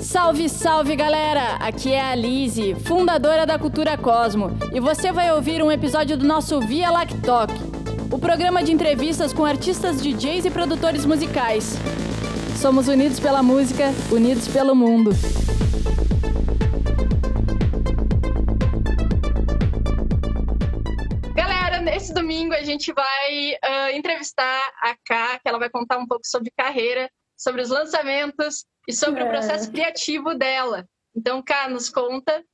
Salve, salve galera! Aqui é a Lise, fundadora da Cultura Cosmo, e você vai ouvir um episódio do nosso Via Lactoc, o programa de entrevistas com artistas, DJs e produtores musicais. Somos unidos pela música, unidos pelo mundo. Nesse domingo a gente vai uh, entrevistar a Ká, que ela vai contar um pouco sobre carreira, sobre os lançamentos e sobre é. o processo criativo dela. Então, Ká, nos conta,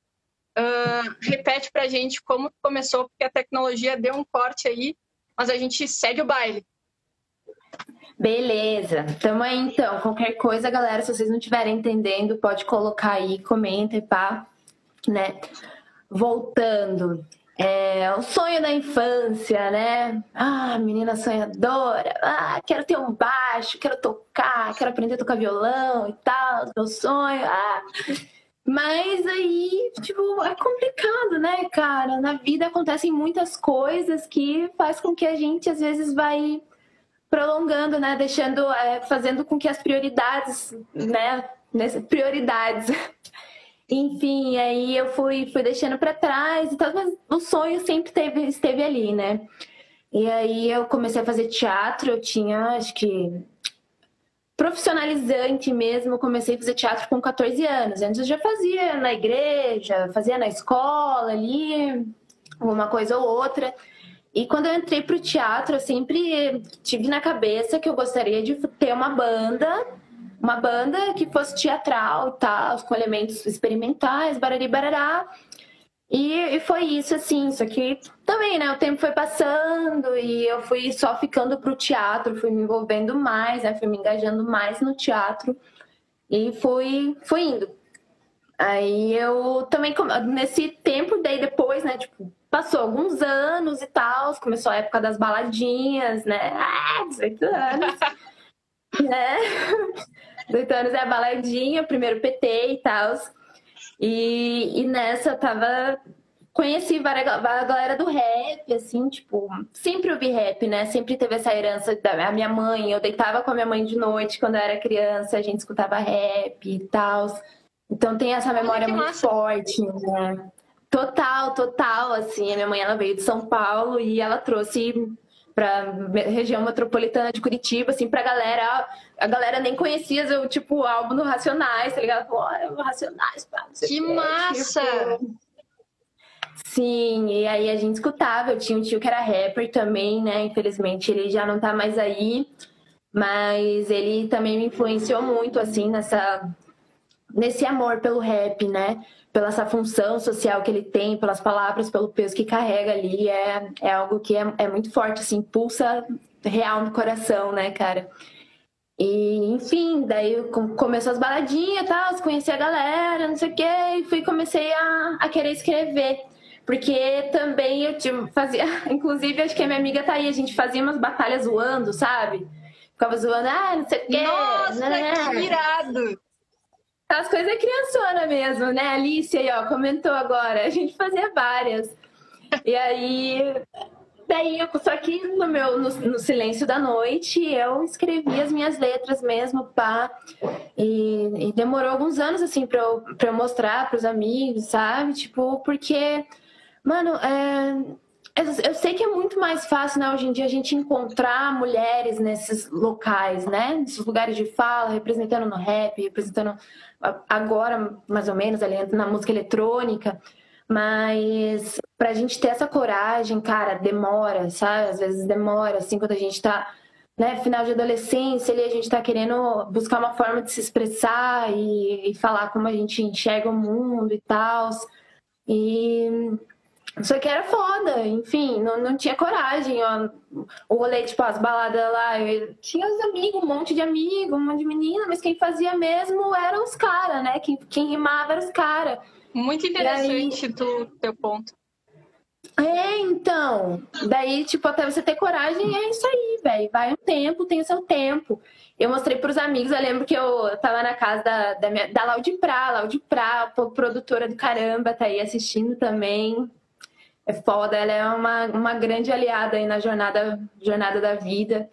uh, repete pra gente como começou, porque a tecnologia deu um corte aí, mas a gente segue o baile. Beleza, tamo aí então. Qualquer coisa, galera, se vocês não estiverem entendendo, pode colocar aí, comenta e pá, né? Voltando, é, o sonho da infância, né? Ah, menina sonhadora, ah, quero ter um baixo, quero tocar, quero aprender a tocar violão e tal, meu sonho, ah. Mas aí, tipo, é complicado, né, cara? Na vida acontecem muitas coisas que faz com que a gente às vezes vai prolongando, né, deixando, é, fazendo com que as prioridades, né, prioridades enfim, aí eu fui, fui deixando para trás e tal, mas o sonho sempre teve, esteve ali, né? E aí eu comecei a fazer teatro, eu tinha, acho que profissionalizante mesmo, comecei a fazer teatro com 14 anos. Antes eu já fazia na igreja, fazia na escola ali, uma coisa ou outra. E quando eu entrei pro teatro, eu sempre tive na cabeça que eu gostaria de ter uma banda uma banda que fosse teatral tal, com elementos experimentais, barari barará. E, e, foi isso, assim, só que também, né, o tempo foi passando e eu fui só ficando pro teatro, fui me envolvendo mais, né, fui me engajando mais no teatro e fui, fui indo. Aí eu também, nesse tempo, daí depois, né, tipo, passou alguns anos e tal, começou a época das baladinhas, né, ah, 18 anos, né, 18 anos é a baladinha, primeiro PT e tal. E, e nessa eu tava. Conheci várias, a galera do rap, assim, tipo, sempre ouvi rap, né? Sempre teve essa herança da minha mãe. Eu deitava com a minha mãe de noite quando eu era criança, a gente escutava rap e tal. Então tem essa memória muito massa. forte, né? Total, total, assim. A minha mãe, ela veio de São Paulo e ela trouxe para região metropolitana de Curitiba, assim, pra galera. A galera nem conhecia o tipo álbum do Racionais, tá ligado? Pô, Racionais, pá, Que massa! Tipo... Sim, e aí a gente escutava. Eu tinha um tio que era rapper também, né? Infelizmente ele já não tá mais aí, mas ele também me influenciou muito, assim, nessa nesse amor pelo rap, né? pela essa função social que ele tem, pelas palavras, pelo peso que carrega ali, é, é algo que é, é muito forte, assim, pulsa real no coração, né, cara? E, enfim, daí começou as baladinhas e tal, conheci a galera, não sei o quê, e fui, comecei a, a querer escrever. Porque também eu tipo, fazia, inclusive acho que a minha amiga tá aí, a gente fazia umas batalhas zoando, sabe? Ficava zoando, ah, não sei o quê. Nossa, né? que irado! As coisas é criançona mesmo, né? Alice aí, ó, comentou agora. A gente fazia várias. E aí, daí, eu, só que no meu no, no, silêncio da noite, eu escrevi as minhas letras mesmo, pá. E, e demorou alguns anos, assim, pra eu, pra eu mostrar pros amigos, sabe? Tipo, porque, mano, é eu sei que é muito mais fácil, né, hoje em dia, a gente encontrar mulheres nesses locais, né? Nesses lugares de fala, representando no rap, representando agora, mais ou menos, ali na música eletrônica. Mas pra gente ter essa coragem, cara, demora, sabe? Às vezes demora, assim, quando a gente tá, né, final de adolescência, ali a gente tá querendo buscar uma forma de se expressar e, e falar como a gente enxerga o mundo e tal. E só que era foda, enfim, não, não tinha coragem. Ó. O rolê, tipo, as baladas lá, eu tinha os amigos, um monte de amigos, um monte de menina, mas quem fazia mesmo eram os caras, né? Quem, quem rimava eram os caras. Muito interessante o teu ponto. É, então. Daí, tipo, até você ter coragem, é isso aí, velho. Vai um tempo, tem o seu tempo. Eu mostrei pros amigos, eu lembro que eu tava na casa da, da, minha, da Laudi Prá, Laudi Prá, produtora do caramba, tá aí assistindo também é foda, ela é uma, uma grande aliada aí na jornada, jornada da vida.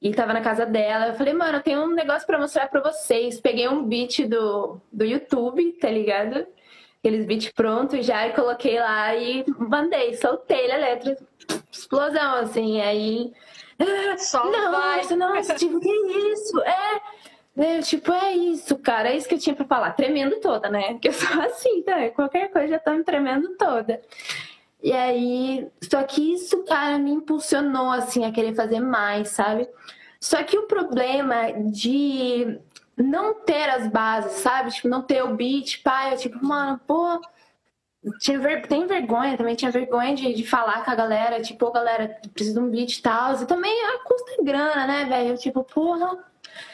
E tava na casa dela. Eu falei, mano, eu tenho um negócio pra mostrar pra vocês. Peguei um beat do, do YouTube, tá ligado? Aqueles beats prontos já e coloquei lá e mandei, soltei a letra. Explosão, assim. Aí. Só nossa, vai. nossa, tipo, que isso? É. É, tipo, é isso, cara. É isso que eu tinha pra falar. Tremendo toda, né? Porque eu sou assim, tá? Qualquer coisa já tô me tremendo toda. E aí, só que isso, cara, me impulsionou, assim, a querer fazer mais, sabe? Só que o problema de não ter as bases, sabe? Tipo, não ter o beat, pai, eu tipo, mano, pô. Tinha ver... Tem vergonha também, tinha vergonha de, de falar com a galera, tipo, galera, precisa de um beat e tal. E também a custa grana, né, velho? Eu, tipo, porra,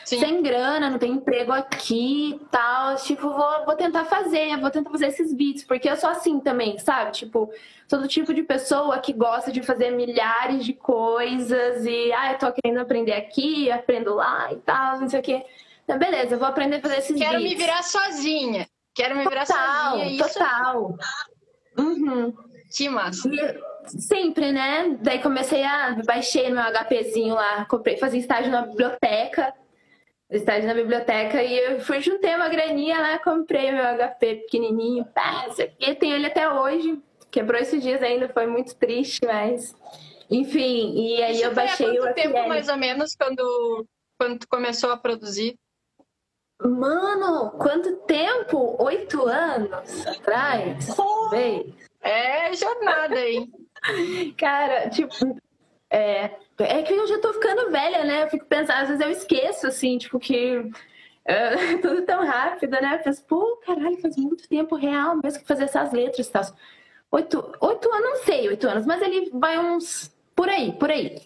Sim. sem grana, não tem emprego aqui e tal. Tipo, vou, vou tentar fazer, vou tentar fazer esses beats, porque eu sou assim também, sabe? Tipo, todo tipo de pessoa que gosta de fazer milhares de coisas e, ah, eu tô querendo aprender aqui, aprendo lá e tal, não sei o quê. Então, beleza, eu vou aprender a fazer esses Quero beats. me virar sozinha. Quero me virar total, sozinha. Isso... Total. Uhum. Que massa. E sempre, né? Daí comecei a. Baixei meu HPzinho lá, comprei, fazia estágio na biblioteca. Estágio na biblioteca e eu fui juntei uma graninha lá, comprei meu HP pequenininho, pá, e tenho ele até hoje. Quebrou esses dias ainda, foi muito triste, mas. Enfim, e aí Isso eu baixei foi há quanto o tempo, FL. mais ou menos, quando, quando tu começou a produzir? Mano, quanto tempo? Oito anos atrás? Talvez. É jornada, hein? Cara, tipo, é, é que eu já tô ficando velha, né? Eu fico pensando, às vezes eu esqueço, assim, tipo, que é, tudo tão rápido, né? Eu penso, pô, caralho, faz muito tempo real mesmo que fazer essas letras e tal. Oito, oito anos, não sei, oito anos, mas ele vai uns. por aí, por aí.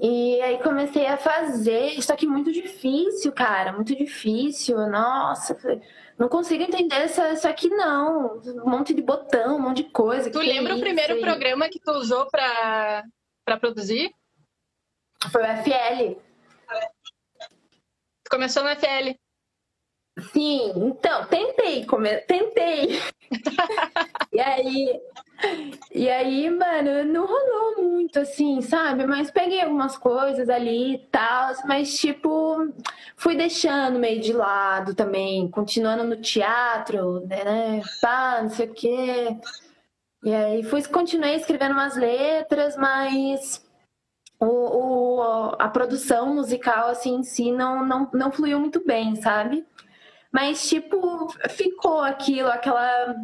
E aí comecei a fazer, só que muito difícil, cara, muito difícil. Nossa, não consigo entender isso, isso aqui não. Um monte de botão, um monte de coisa. Tu que lembra é o primeiro programa que tu usou pra, pra produzir? Foi o FL. Tu começou no FL. Sim, então, tentei, come... tentei. e aí, e aí, mano, não rolou muito assim, sabe? Mas peguei algumas coisas ali e tal, mas tipo, fui deixando meio de lado também, continuando no teatro, né? Pá, não sei o quê. E aí fui, continuei escrevendo umas letras, mas o, o- a produção musical assim em si não, não, não fluiu muito bem, sabe? Mas, tipo, ficou aquilo, aquela,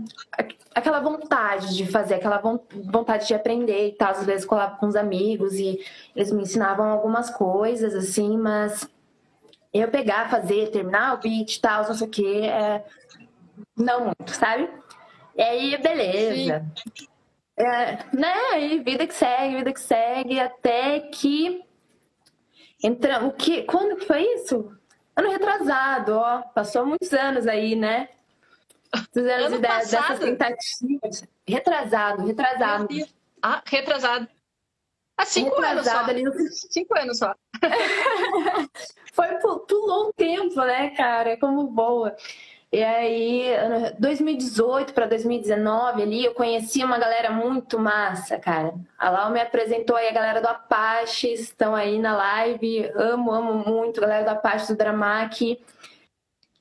aquela vontade de fazer, aquela von- vontade de aprender e tal. Às vezes colava com os amigos e eles me ensinavam algumas coisas, assim, mas eu pegar, fazer, terminar o beat e tal, não sei o quê, é... não muito, sabe? E aí, beleza. É, né? E vida que segue, vida que segue, até que entra o que quando que foi isso? Ano retrasado, ó, passou muitos anos aí, né? Muitos anos Ano de- dessas passado? tentativas. Retrasado, retrasado. Ah, retrasado. Há cinco anos só. Retrasado ali no Cinco anos só. Foi, pu- pulou um tempo, né, cara? Como boa. E aí, ano- 2018 para 2019 ali, eu conheci uma galera muito massa, cara. A Lau me apresentou aí a galera do Apache, estão aí na live. Amo, amo muito a galera do Apache, do Dramac.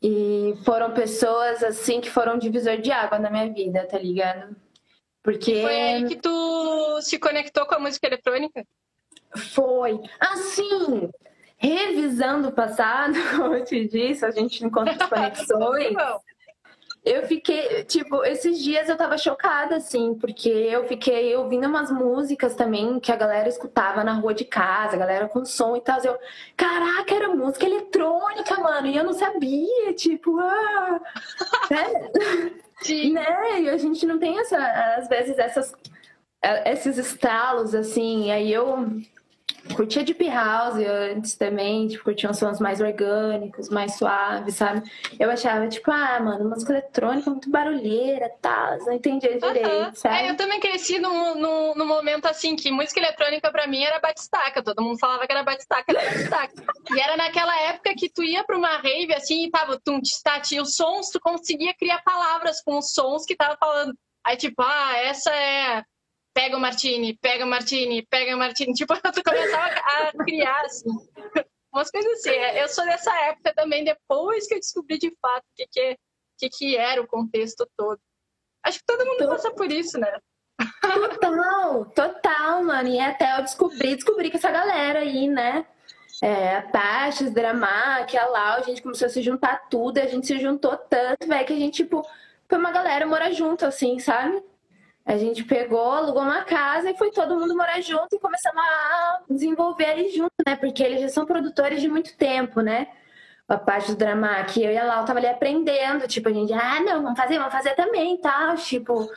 E foram pessoas, assim, que foram divisor de água na minha vida, tá ligado? Porque Foi aí que tu se conectou com a música eletrônica? Foi. Assim, revisando o passado, como eu te disse, a gente encontra as conexões. Eu fiquei, tipo, esses dias eu tava chocada, assim, porque eu fiquei ouvindo umas músicas também que a galera escutava na rua de casa, a galera com som e tal. Eu, caraca, era música eletrônica, mano, e eu não sabia, tipo, ah, né? sim. né? E a gente não tem essa, às vezes essas eh, esses estalos assim. Aí eu curtia Deep House antes também, tipo, curtia uns sons mais orgânicos, mais suaves, sabe? Eu achava, tipo, ah, mano, música eletrônica é muito barulheira, tal, não entendia direito, Aham. sabe? É, eu também cresci num, num, num momento assim que música eletrônica pra mim era batistaca. Todo mundo falava que era batistaca, era batistaca. e era naquela época que tu ia pra uma rave assim e tava tum, tati, e os sons, tu conseguia criar palavras com os sons que tava falando. Aí, tipo, ah, essa é pega o Martini, pega o Martini, pega o Martini. Tipo, tu começava a criar, assim, umas coisas assim. Eu sou dessa época também, depois que eu descobri de fato o que, que, que, que era o contexto todo. Acho que todo mundo passa por isso, né? Total, total, mano. E até eu descobri, descobri que essa galera aí, né? É, a Paches, Drama, que a Lau, a gente começou a se juntar tudo, a gente se juntou tanto, velho, que a gente, tipo, foi uma galera morar junto, assim, sabe? A gente pegou, alugou uma casa e foi todo mundo morar junto e começamos a desenvolver ali junto, né? Porque eles já são produtores de muito tempo, né? A parte do drama que eu e a Lau tava ali aprendendo, tipo, a gente, ah, não, vamos fazer, vamos fazer também, tal, tipo,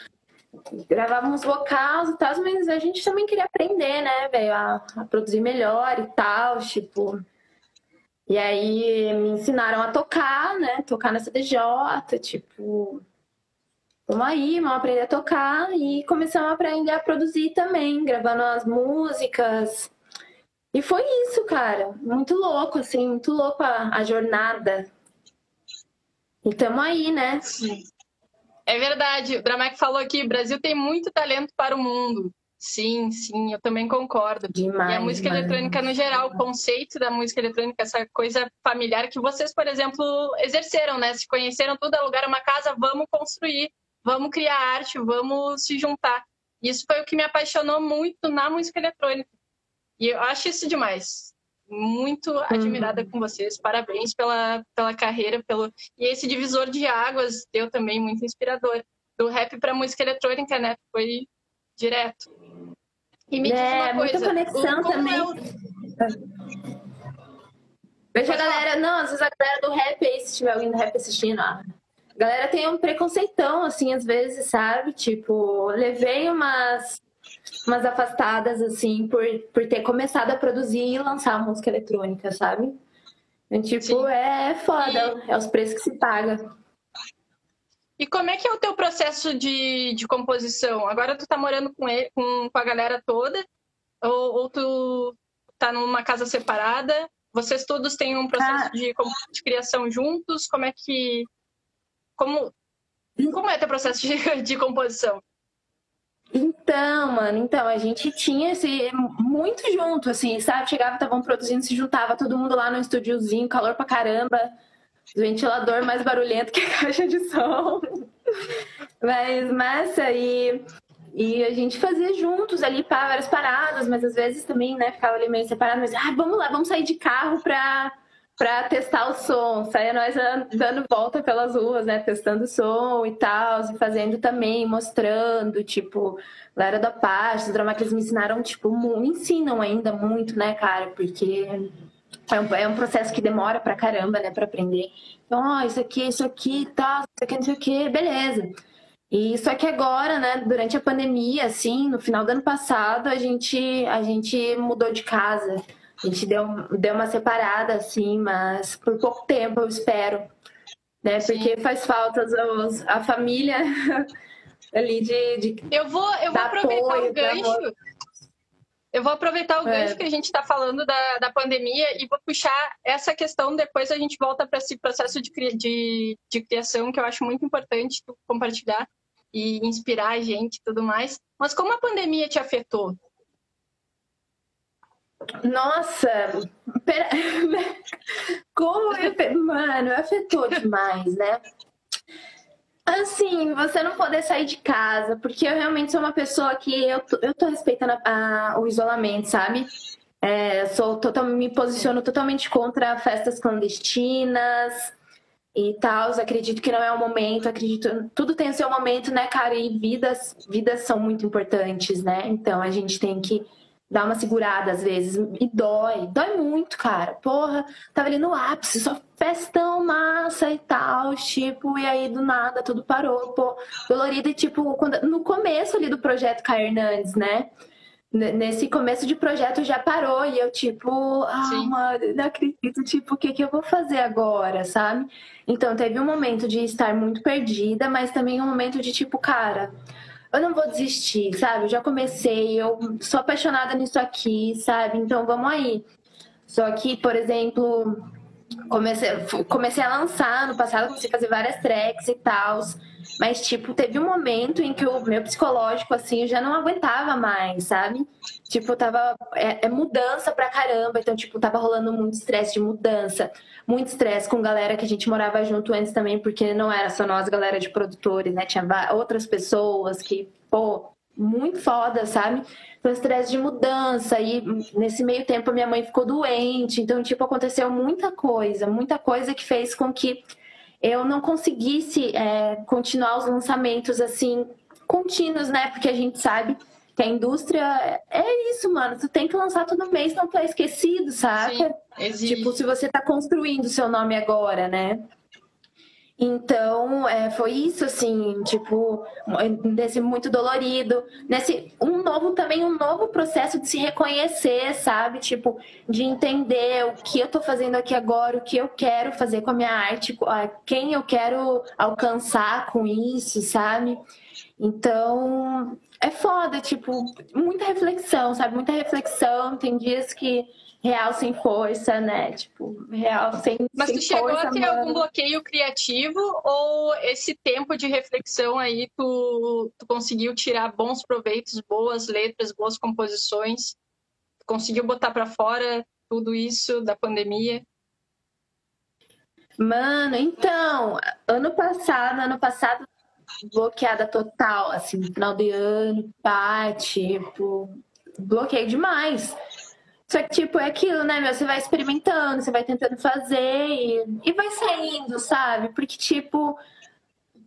gravávamos vocais e tal, mas a gente também queria aprender, né, velho, a, a, produzir melhor e tal, tipo. E aí me ensinaram a tocar, né, tocar na CDJ, tipo, vamos aí, vamos aprender a tocar e começamos a aprender a produzir também, gravando as músicas. E foi isso, cara. Muito louco, assim, muito louco a, a jornada. E tamo aí, né? É verdade. O Dramac falou aqui, o Brasil tem muito talento para o mundo. Sim, sim, eu também concordo. Demais, e a música mano. eletrônica no geral, o conceito da música eletrônica, essa coisa familiar que vocês, por exemplo, exerceram, né? Se conheceram tudo, alugaram uma casa, vamos construir vamos criar arte, vamos se juntar. Isso foi o que me apaixonou muito na música eletrônica. E eu acho isso demais. Muito admirada uhum. com vocês. Parabéns pela, pela carreira. Pelo... E esse divisor de águas deu também muito inspirador. Do rap para música eletrônica, né? Foi direto. E me é, diz uma coisa. Muita conexão também. É o... Veja a galera, não, às vezes a galera do rap aí, se tiver alguém do rap assistindo, ah, a galera tem um preconceitão, assim, às vezes, sabe? Tipo, levei umas, umas afastadas, assim, por, por ter começado a produzir e lançar música eletrônica, sabe? Então, tipo, Sim. é foda, e... é os preços que se paga. E como é que é o teu processo de, de composição? Agora tu tá morando com, ele, com, com a galera toda? Ou, ou tu tá numa casa separada? Vocês todos têm um processo ah. de, de criação juntos? Como é que como, como é teu processo de, de composição? Então, mano, então, a gente tinha esse muito junto, assim, sabe? Chegava, estavam produzindo, se juntava todo mundo lá no estúdiozinho, calor pra caramba, ventilador mais barulhento que a caixa de som. Mas massa, e, e a gente fazia juntos ali para várias paradas, mas às vezes também, né, ficava ali meio separado, mas ah, vamos lá, vamos sair de carro pra para testar o som. Saia nós dando volta pelas ruas, né? Testando o som e tal, e fazendo também, mostrando, tipo, galera da parte, os dramas que eles me ensinaram, tipo, me ensinam ainda muito, né, cara? Porque é um, é um processo que demora pra caramba, né, pra aprender. Então, ó, isso aqui, isso aqui, tá, isso aqui, não sei o que, beleza. E só que agora, né, durante a pandemia, assim, no final do ano passado, a gente, a gente mudou de casa. A gente deu, deu uma separada, assim, mas por pouco tempo, eu espero. Né? Porque faz falta os, a família ali de, de. eu vou, eu vou aproveitar apoio, o gancho. Eu vou aproveitar o é. gancho que a gente está falando da, da pandemia e vou puxar essa questão, depois a gente volta para esse processo de, de, de criação, que eu acho muito importante compartilhar e inspirar a gente e tudo mais. Mas como a pandemia te afetou? Nossa, pera... como mano, afetou demais, né? Assim, você não poder sair de casa, porque eu realmente sou uma pessoa que eu tô, eu tô respeitando a, a, o isolamento, sabe? É, sou total, me posiciono totalmente contra festas clandestinas e tal. Acredito que não é o momento, acredito. Tudo tem o seu momento, né, cara? E vidas, vidas são muito importantes, né? Então a gente tem que dá uma segurada às vezes. E dói, dói muito, cara. Porra, tava ali no ápice, só festão, massa e tal, tipo, e aí do nada tudo parou, pô, dolorido e tipo, quando, no começo ali do projeto Caio Hernandes, né? Nesse começo de projeto já parou e eu, tipo, ah, Sim. mano, não acredito, tipo, o que, que eu vou fazer agora, sabe? Então teve um momento de estar muito perdida, mas também um momento de, tipo, cara, eu não vou desistir, sabe? Eu já comecei, eu sou apaixonada nisso aqui, sabe? Então vamos aí. Só que, por exemplo, comecei, comecei a lançar no passado, comecei a fazer várias tracks e tal. Mas, tipo, teve um momento em que o meu psicológico, assim, já não aguentava mais, sabe? Tipo, tava. É, é mudança pra caramba. Então, tipo, tava rolando muito estresse de mudança. Muito estresse com galera que a gente morava junto antes também, porque não era só nós, galera de produtores, né? Tinha outras pessoas que, pô, muito foda, sabe? Foi estresse de mudança. E nesse meio tempo minha mãe ficou doente. Então, tipo, aconteceu muita coisa, muita coisa que fez com que eu não conseguisse é, continuar os lançamentos assim contínuos, né? Porque a gente sabe que a indústria é isso, mano. Tu tem que lançar todo mês, não tu é esquecido, saca? Sim, tipo, se você tá construindo seu nome agora, né? Então, é, foi isso, assim, tipo, desse muito dolorido. Nesse, um novo também, um novo processo de se reconhecer, sabe? Tipo, de entender o que eu tô fazendo aqui agora, o que eu quero fazer com a minha arte, quem eu quero alcançar com isso, sabe? Então, é foda, tipo, muita reflexão, sabe? Muita reflexão. Tem dias que real sem força, né? Tipo, real sem Mas sem tu chegou força, a ter mano. algum bloqueio criativo ou esse tempo de reflexão aí tu, tu conseguiu tirar bons proveitos, boas letras, boas composições? Conseguiu botar para fora tudo isso da pandemia? Mano, então, ano passado, ano passado bloqueada total, assim, final de ano, pá, tipo, bloqueei demais. Só que, tipo, é aquilo, né, meu? Você vai experimentando, você vai tentando fazer e, e vai saindo, sabe? Porque, tipo,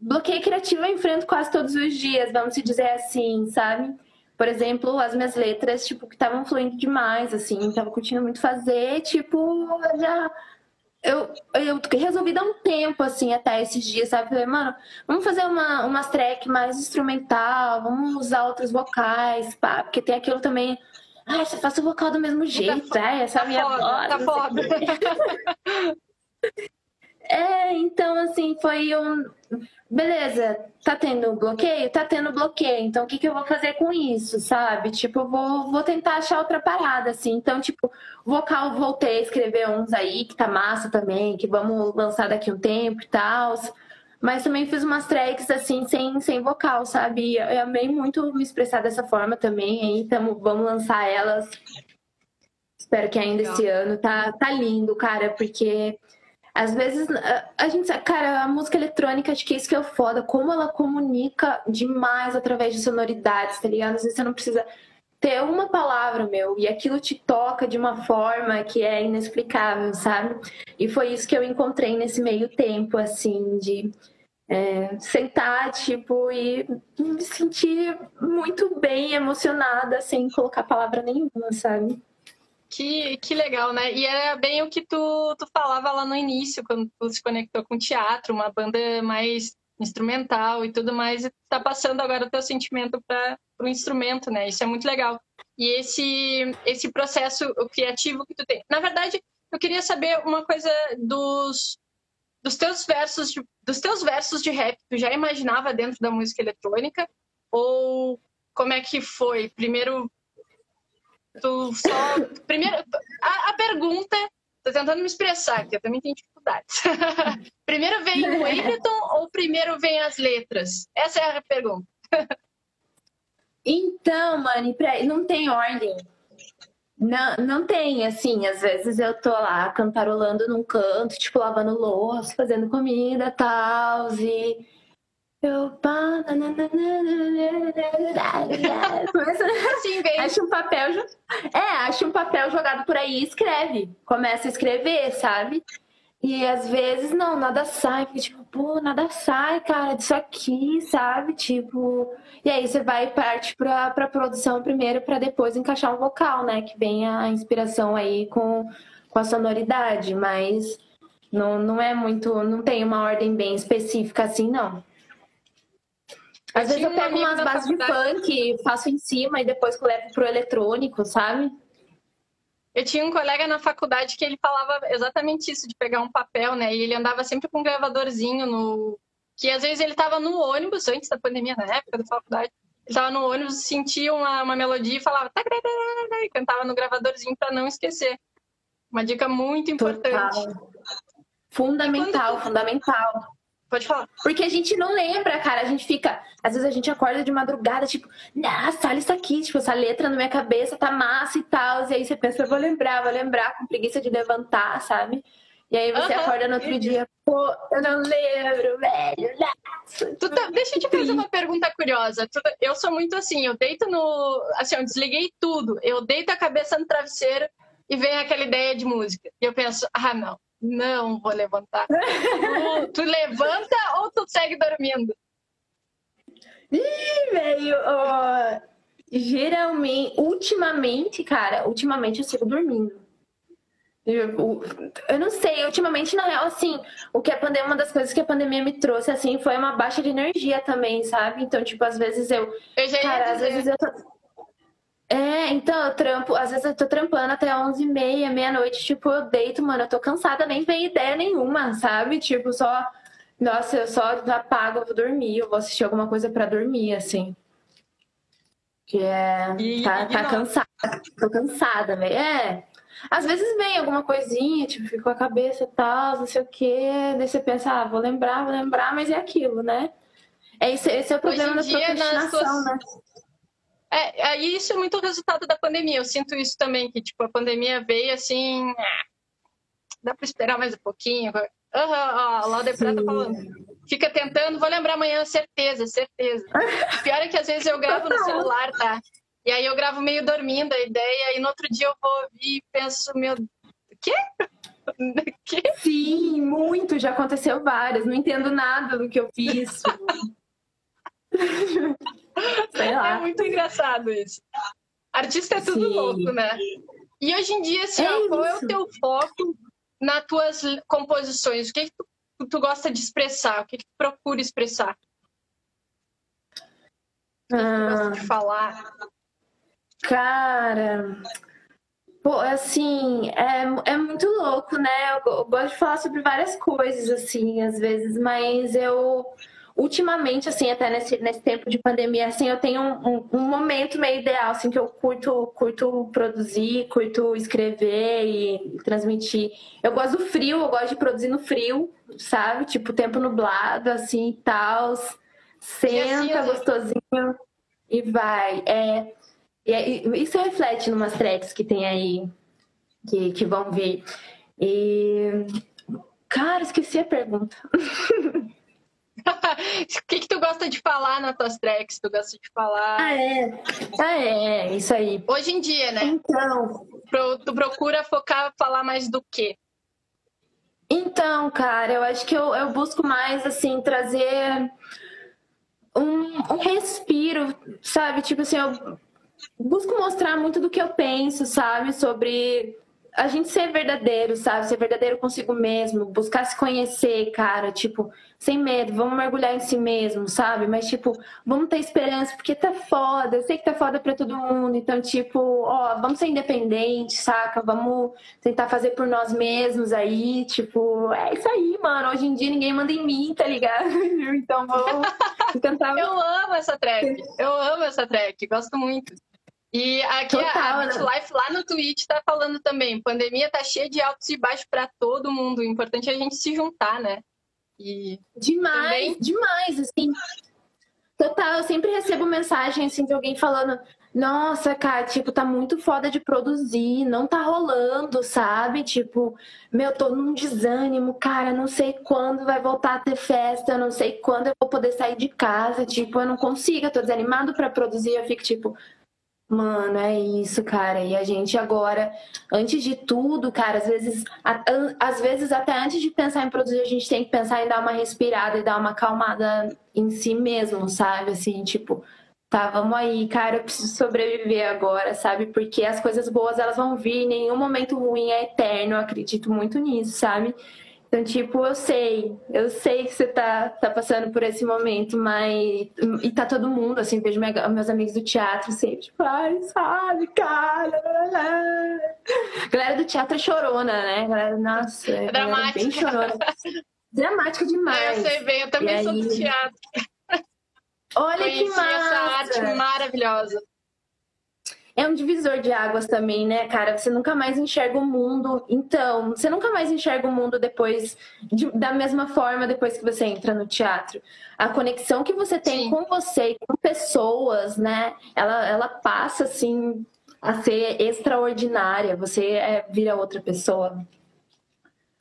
bloqueio criativo eu enfrento quase todos os dias, vamos dizer assim, sabe? Por exemplo, as minhas letras, tipo, que estavam fluindo demais, assim, tava curtindo muito fazer, tipo, já. Eu, eu resolvi dar um tempo, assim, até esses dias, sabe? Falei, mano, vamos fazer uma, umas track mais instrumental, vamos usar outros vocais, pá, porque tem aquilo também ah, você faz o vocal do mesmo jeito, tá, é, essa é a minha foda, voz. Tá foda. é, então assim, foi um. Beleza, tá tendo bloqueio? Tá tendo bloqueio. Então o que, que eu vou fazer com isso, sabe? Tipo, eu vou, vou tentar achar outra parada, assim. Então, tipo, vocal, voltei a escrever uns aí que tá massa também, que vamos lançar daqui um tempo e tal. Mas também fiz umas tracks assim, sem, sem vocal, sabe? Eu amei muito me expressar dessa forma também. Aí tamo, vamos lançar elas. Espero que ainda Legal. esse ano. Tá, tá lindo, cara, porque às vezes a, gente. Cara, a música eletrônica, acho que é isso que é o foda. Como ela comunica demais através de sonoridades, tá ligado? Às vezes você não precisa ter uma palavra, meu, e aquilo te toca de uma forma que é inexplicável, sabe? E foi isso que eu encontrei nesse meio tempo, assim, de é, sentar, tipo, e me sentir muito bem emocionada, sem colocar palavra nenhuma, sabe? Que, que legal, né? E era bem o que tu, tu falava lá no início, quando tu se conectou com o teatro, uma banda mais instrumental e tudo mais, e tá passando agora o teu sentimento para o instrumento, né? Isso é muito legal. E esse, esse processo criativo que tu tem. Na verdade, eu queria saber uma coisa dos, dos teus versos de, dos teus versos de rap, tu já imaginava dentro da música eletrônica? Ou como é que foi? Primeiro, tu só. Primeiro, a, a pergunta, tô tentando me expressar, porque eu também tenho dificuldades. primeiro vem o Ableton ou primeiro vem as letras? Essa é a pergunta. então, mano, não tem ordem. Não, não tem, assim, às vezes eu tô lá cantarolando num canto, tipo, lavando louça, fazendo comida tal, e eu assim, acho um papel é, acho um papel jogado por aí e escreve, começa a escrever, sabe? E às vezes, não, nada sai. Fica tipo, pô, nada sai, cara, disso aqui, sabe? Tipo. E aí você vai parte pra, pra produção primeiro, para depois encaixar um vocal, né? Que vem a inspiração aí com, com a sonoridade. Mas não, não é muito. Não tem uma ordem bem específica assim, não. Às vezes eu pego umas bases de funk, faço em cima e depois levo pro eletrônico, sabe? Eu tinha um colega na faculdade que ele falava exatamente isso, de pegar um papel, né? E ele andava sempre com um gravadorzinho no. Que às vezes ele estava no ônibus, antes da pandemia, na época da faculdade. Ele estava no ônibus, sentia uma, uma melodia e falava. E cantava no gravadorzinho para não esquecer. Uma dica muito importante. Total. Fundamental, quando... fundamental. Pode falar. Porque a gente não lembra, cara. A gente fica. Às vezes a gente acorda de madrugada, tipo, nossa, olha isso aqui. Tipo, essa letra na minha cabeça tá massa e tal. E aí você pensa, eu vou lembrar, vou lembrar, com preguiça de levantar, sabe? E aí você uhum. acorda no outro dia, pô, eu não lembro, velho. Tá... Deixa eu te fazer uma pergunta curiosa. Eu sou muito assim, eu deito no. Assim, eu desliguei tudo. Eu deito a cabeça no travesseiro e vem aquela ideia de música. E eu penso, ah, não, não vou levantar. tu, tu levanta ou tu segue dormindo? Ih, velho, geralmente, ultimamente, cara, ultimamente eu sigo dormindo. Eu, eu não sei, ultimamente, na real, assim, o que a pandemia, uma das coisas que a pandemia me trouxe, assim, foi uma baixa de energia também, sabe? Então, tipo, às vezes eu. eu já cara, às vezes eu tô. É, então eu trampo, às vezes eu tô trampando até 11h30, meia-noite, tipo, eu deito, mano, eu tô cansada, nem vem ideia nenhuma, sabe? Tipo, só. Nossa, eu só apago, eu vou dormir, eu vou assistir alguma coisa para dormir, assim. Que é. E, tá, e tá cansada, tô cansada, velho. É. Às vezes vem alguma coisinha, tipo, fica com a cabeça e tal, não sei o quê. Daí você pensa, ah, vou lembrar, vou lembrar, mas é aquilo, né? É esse, esse é o problema da procrastinação, suas... né? É, aí isso é muito resultado da pandemia. Eu sinto isso também, que tipo, a pandemia veio assim. Ah, dá para esperar mais um pouquinho. Uhum, ó, a Lauda Prata tá falando. Fica tentando, vou lembrar amanhã, certeza, certeza. O pior é que às vezes eu gravo no celular, tá? E aí eu gravo meio dormindo a ideia, e no outro dia eu vou ouvir e penso, meu, quê? quê? Sim, muito, já aconteceu várias, não entendo nada do que eu fiz. É muito engraçado isso. Artista é tudo Sim. louco, né? E hoje em dia, assim, é qual é o teu foco nas tuas composições? O que, que tu, tu, gosta de expressar? O que, que tu procura expressar? O que, que tu gosta de ah. falar? Cara, pô, assim, é, é muito louco, né? Eu, eu, gosto de falar sobre várias coisas, assim, às vezes, mas eu, ultimamente, assim, até nesse, nesse tempo de pandemia, assim, eu tenho um, um, um momento meio ideal, assim, que eu curto, curto produzir, curto escrever e transmitir. Eu gosto do frio, eu gosto de produzir no frio, sabe? Tipo, tempo nublado, assim, e tal. Senta, assim, gostosinho e vai. É... E isso reflete numas tracks que tem aí, que, que vão vir. E. Cara, esqueci a pergunta. o que, que tu gosta de falar nas tuas tracks? Tu gosta de falar. Ah, é. Ah, é, isso aí. Hoje em dia, né? Então. Tu procura focar, falar mais do quê? Então, cara, eu acho que eu, eu busco mais, assim, trazer um, um respiro, sabe? Tipo assim, eu busco mostrar muito do que eu penso, sabe? Sobre a gente ser verdadeiro, sabe? Ser verdadeiro consigo mesmo, buscar se conhecer, cara, tipo, sem medo, vamos mergulhar em si mesmo, sabe? Mas, tipo, vamos ter esperança, porque tá foda, eu sei que tá foda pra todo mundo, então, tipo, ó, vamos ser independentes, saca? Vamos tentar fazer por nós mesmos aí, tipo, é isso aí, mano. Hoje em dia ninguém manda em mim, tá ligado? Então, vamos tentar. eu amo essa track, eu amo essa track, gosto muito. E aqui Total, a, a Life lá no Twitch tá falando também, pandemia tá cheia de altos e baixos para todo mundo. O importante é a gente se juntar, né? E demais, também... demais, assim. Total, eu sempre recebo mensagem assim de alguém falando: "Nossa, cara, tipo, tá muito foda de produzir, não tá rolando, sabe? Tipo, meu, tô num desânimo, cara, não sei quando vai voltar a ter festa, não sei quando eu vou poder sair de casa, tipo, eu não consigo, eu tô desanimado para produzir, eu fico tipo, Mano, é isso, cara. E a gente agora, antes de tudo, cara, às vezes, às vezes até antes de pensar em produzir, a gente tem que pensar em dar uma respirada e dar uma acalmada em si mesmo, sabe? Assim, tipo, tá, vamos aí, cara, eu preciso sobreviver agora, sabe? Porque as coisas boas elas vão vir, nenhum momento ruim é eterno, eu acredito muito nisso, sabe? Então, tipo, eu sei, eu sei que você tá, tá passando por esse momento, mas. E tá todo mundo, assim, vejo minha, meus amigos do teatro sempre, tipo, ai, sabe, cara. Galera do teatro é chorona, né? Galera, nossa, é dramática. bem chorona. Dramática demais. Eu sei bem, eu também e sou aí... do teatro. Olha Conheci que massa! essa arte maravilhosa. É um divisor de águas também, né, cara? Você nunca mais enxerga o mundo. Então, você nunca mais enxerga o mundo depois, de, da mesma forma, depois que você entra no teatro. A conexão que você tem Sim. com você e com pessoas, né? Ela, ela passa, assim, a ser extraordinária. Você é, vira outra pessoa.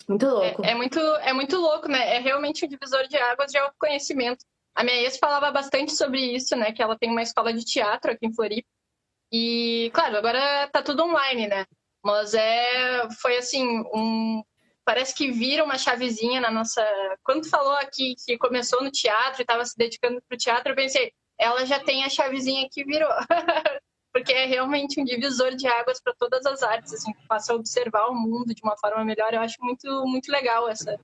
Muito louco. É, é, muito, é muito louco, né? É realmente um divisor de águas de autoconhecimento. A minha ex falava bastante sobre isso, né? Que ela tem uma escola de teatro aqui em Floripa. E, claro, agora tá tudo online, né? Mas é, foi assim, um, parece que vira uma chavezinha na nossa. Quando falou aqui que começou no teatro e estava se dedicando para o teatro, eu pensei, ela já tem a chavezinha que virou. Porque é realmente um divisor de águas para todas as artes, assim, passa a observar o mundo de uma forma melhor. Eu acho muito, muito legal essa,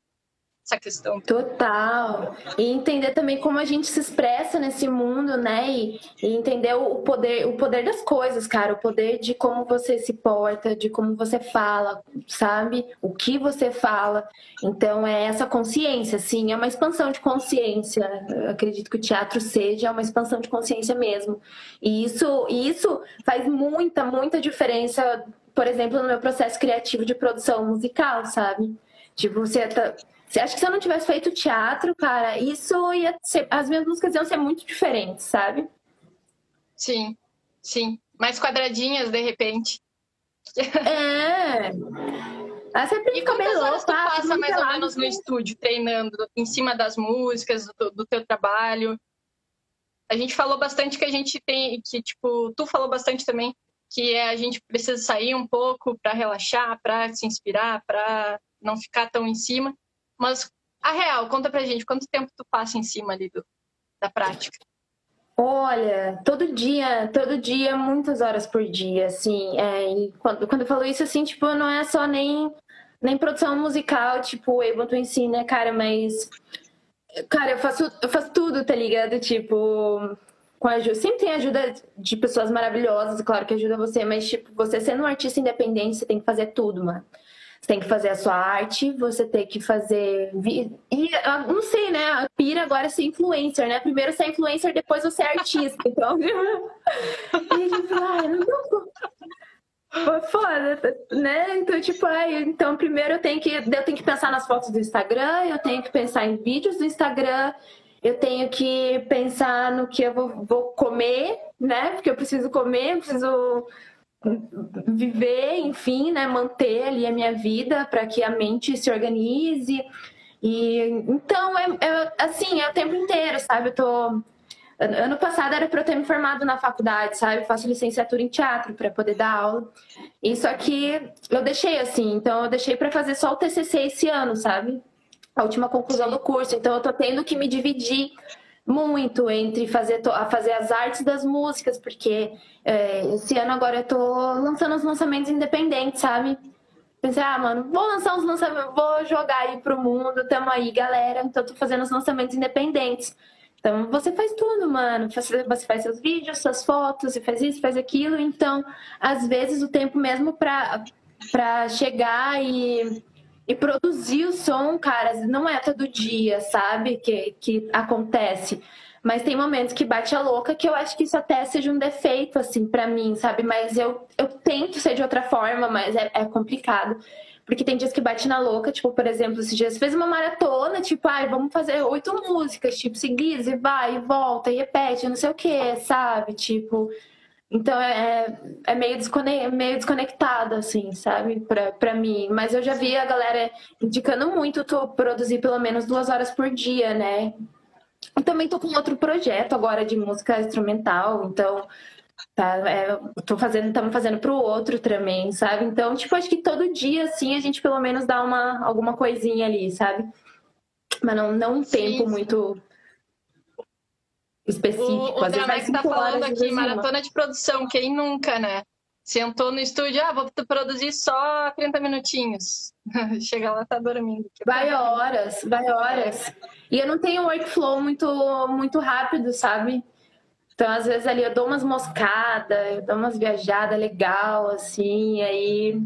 essa questão. Total. E entender também como a gente se expressa nesse mundo, né? E, e, entender o poder, o poder das coisas, cara, o poder de como você se porta, de como você fala, sabe? O que você fala. Então é essa consciência, sim, é uma expansão de consciência. Eu acredito que o teatro seja uma expansão de consciência mesmo. E isso, isso faz muita, muita diferença, por exemplo, no meu processo criativo de produção musical, sabe? Tipo, você tá, você acha que se eu não tivesse feito teatro, cara, isso ia ser. As minhas músicas iam ser muito diferentes, sabe? Sim, sim. Mais quadradinhas, de repente. É. Ah, sempre e quantas horas tu passa mais ou menos no estúdio, treinando em cima das músicas, do, do teu trabalho? A gente falou bastante que a gente tem, que tipo, tu falou bastante também, que é, a gente precisa sair um pouco para relaxar, para se inspirar, para não ficar tão em cima. Mas a real, conta pra gente, quanto tempo tu passa em cima ali do, da prática? Olha, todo dia, todo dia, muitas horas por dia, assim. É, quando, quando eu falo isso, assim, tipo, não é só nem, nem produção musical, tipo, Ableton em si, né, cara, mas. Cara, eu faço, eu faço tudo, tá ligado? Tipo, com ajuda. Sempre tem ajuda de pessoas maravilhosas, claro que ajuda você, mas, tipo, você sendo um artista independente, você tem que fazer tudo, mano. Você tem que fazer a sua arte, você tem que fazer. E não sei, né? A pira agora é ser influencer, né? Primeiro ser influencer, depois você é artista. Então. e a gente fala, ah, não Foi foda, né? Então, tipo, aí, então primeiro eu tenho que eu tenho que pensar nas fotos do Instagram, eu tenho que pensar em vídeos do Instagram, eu tenho que pensar no que eu vou, vou comer, né? Porque eu preciso comer, eu preciso viver, enfim, né, manter ali a minha vida para que a mente se organize. E então é, é, assim, é o tempo inteiro, sabe? Eu tô ano passado era para eu ter me formado na faculdade, sabe? Eu faço licenciatura em teatro para poder dar aula. Isso aqui eu deixei assim, então eu deixei para fazer só o TCC esse ano, sabe? A última conclusão do curso. Então eu tô tendo que me dividir muito entre fazer, fazer as artes das músicas, porque é, esse ano agora eu tô lançando os lançamentos independentes, sabe? Pensei, ah, mano, vou lançar uns lançamentos, vou jogar aí pro mundo, tamo aí, galera. Então tô fazendo os lançamentos independentes. Então você faz tudo, mano. Você faz seus vídeos, suas fotos, você faz isso, faz aquilo. Então, às vezes, o tempo mesmo pra, pra chegar e e produzir o som, cara, não é todo dia, sabe? Que, que acontece. Mas tem momentos que bate a louca que eu acho que isso até seja um defeito, assim, para mim, sabe? Mas eu, eu tento ser de outra forma, mas é, é complicado. Porque tem dias que bate na louca, tipo, por exemplo, esses dias fez uma maratona, tipo, ai, vamos fazer oito músicas, tipo, seguidas, e vai, e volta, e repete, não sei o que, sabe? Tipo, então é, é meio, desconectado, meio desconectado, assim, sabe? Pra, pra mim. Mas eu já vi a galera indicando muito tu produzir pelo menos duas horas por dia, né? E também tô com outro projeto agora de música instrumental, então tá, é, tô fazendo, estamos fazendo pro outro também, sabe? Então, tipo, acho que todo dia, assim, a gente pelo menos dá uma, alguma coisinha ali, sabe? Mas não, não um tempo muito específico. O, o Damex tá falando aqui, maratona de produção, quem nunca, né? Sentou no estúdio, ah, vou produzir só 30 minutinhos. Chega lá, tá dormindo. Vai horas, vai horas. E eu não tenho um workflow muito, muito rápido, sabe? Então, às vezes ali eu dou umas moscadas, eu dou umas viajadas legal, assim, aí.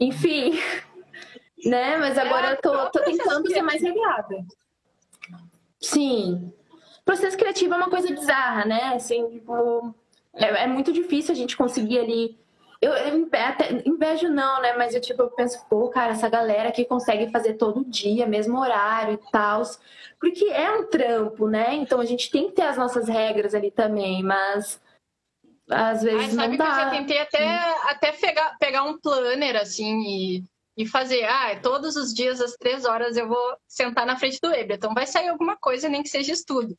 Enfim. né? Mas agora é, eu tô, tô tentando ser mais regrada. Sim, processo criativo é uma coisa bizarra, né? Assim, tipo, é, é muito difícil a gente conseguir ali eu, eu até, invejo não, né? Mas eu tipo, eu penso, pô, cara, essa galera que consegue fazer todo dia, mesmo horário e tal. Porque é um trampo, né? Então a gente tem que ter as nossas regras ali também, mas às vezes Ai, sabe não dá. que eu já tentei até, até pegar, pegar um planner, assim, e, e fazer, ah, todos os dias às três horas eu vou sentar na frente do Weber. Então vai sair alguma coisa, nem que seja estudo.